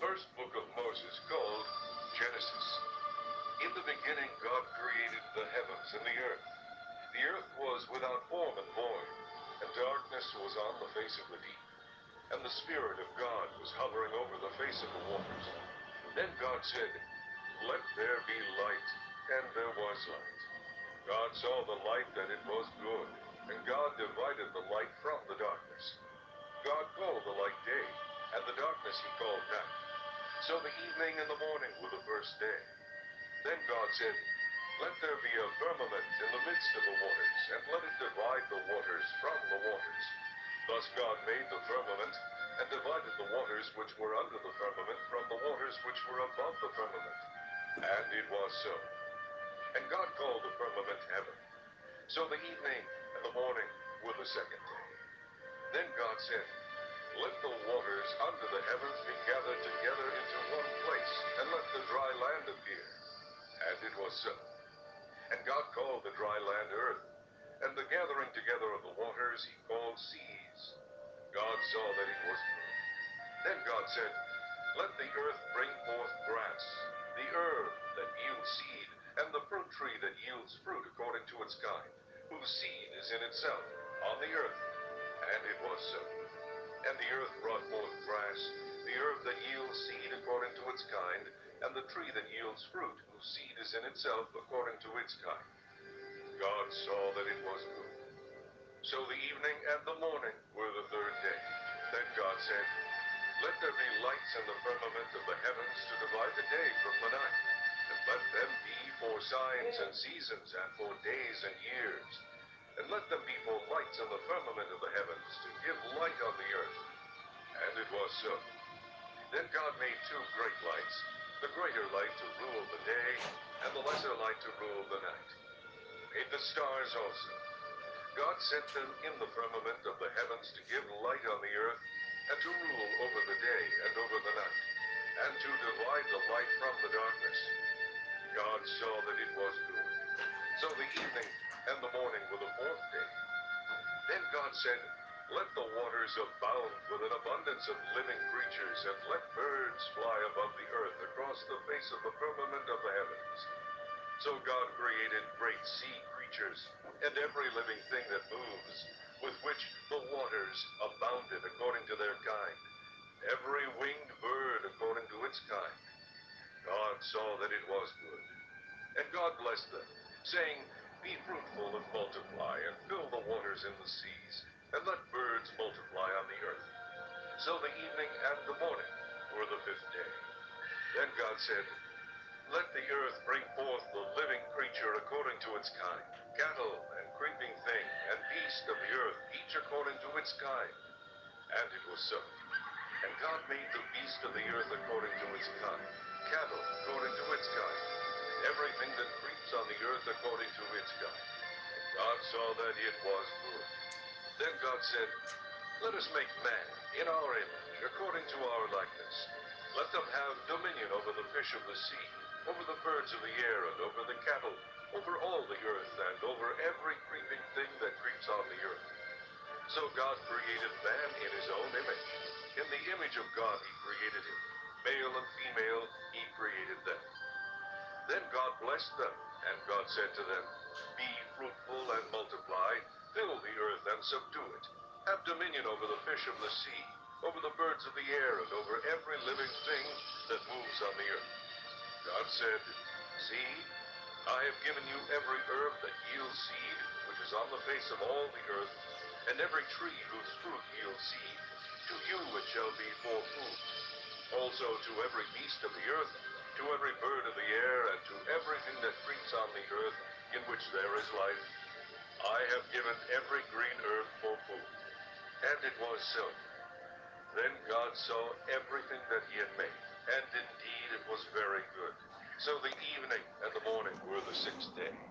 first book of Moses called Genesis. In the beginning, God created the heavens and the earth. The earth was without form and void, and darkness was on the face of the deep. And the Spirit of God was hovering over the face of the waters. Then God said, Let there be light, and there was light. God saw the light that it was good, and God divided the light from the darkness. God called the light day, and the darkness he called night. So the evening and the morning were the first day. Then God said, Let there be a firmament in the midst of the waters, and let it divide the waters from the waters. Thus God made the firmament, and divided the waters which were under the firmament from the waters which were above the firmament. And it was so. And God called the firmament heaven. So the evening and the morning were the second day. Then God said, Let the waters under the heavens be gathered together into one place, and let the dry land appear. And it was so. And God called the dry land earth, and the gathering together of the waters he called seas. God saw that it was good. Then God said, Let the earth bring forth grass, the herb that yields seed, and the fruit tree that yields fruit according to its kind, whose seed is in itself on the earth. And it was so. And the earth brought forth grass, the herb that yields seed according to its kind, and the tree that yields fruit, whose seed is in itself according to its kind. God saw that it was good. So the evening and the morning were the third day. Then God said, Let there be lights in the firmament of the heavens to divide the day from the night, and let them be for signs and seasons, and for days and years. And let them be for lights in the firmament of the heavens to give light on the earth. And it was so. Then God made two great lights, the greater light to rule the day, and the lesser light to rule the night. Made the stars also. God sent them in the firmament of the heavens to give light on the earth, and to rule over the day and over the night, and to divide the light from the darkness. God saw that it was good. So the evening and the morning were the fourth day. Then God said, Let the waters abound with an abundance of living creatures, and let birds fly above the earth across the face of the firmament of the heavens. So God created great sea creatures, and every living thing that moves, with which the waters abounded according to their kind, every winged bird according to its kind. God saw that it was good. And God blessed them, saying, Be fruitful multiply, and fill the waters in the seas, and let birds multiply on the earth. So the evening and the morning were the fifth day. Then God said, Let the earth bring forth the living creature according to its kind, cattle and creeping thing, and beast of the earth, each according to its kind. And it was so. And God made the beast of the earth according to its kind, cattle according to its kind, everything that creeps on the earth according to its kind. God saw that it was good. Then God said, Let us make man in our image, according to our likeness. Let them have dominion over the fish of the sea, over the birds of the air, and over the cattle, over all the earth, and over every creeping thing that creeps on the earth. So God created man in his own image. In the image of God he created him. Male and female he created them. Then God blessed them, and God said to them, Be fruitful and multiply, fill the earth and subdue it. Have dominion over the fish of the sea, over the birds of the air, and over every living thing that moves on the earth. God said, See, I have given you every herb that yields seed, which is on the face of all the earth, and every tree whose fruit yields seed. To you it shall be for food. Also to every beast of the earth, to every bird of the air, and to everything that creeps on the earth, in which there is life, I have given every green herb for food. And it was so. Then God saw everything that he had made, and indeed it was very good. So the evening and the morning were the sixth day.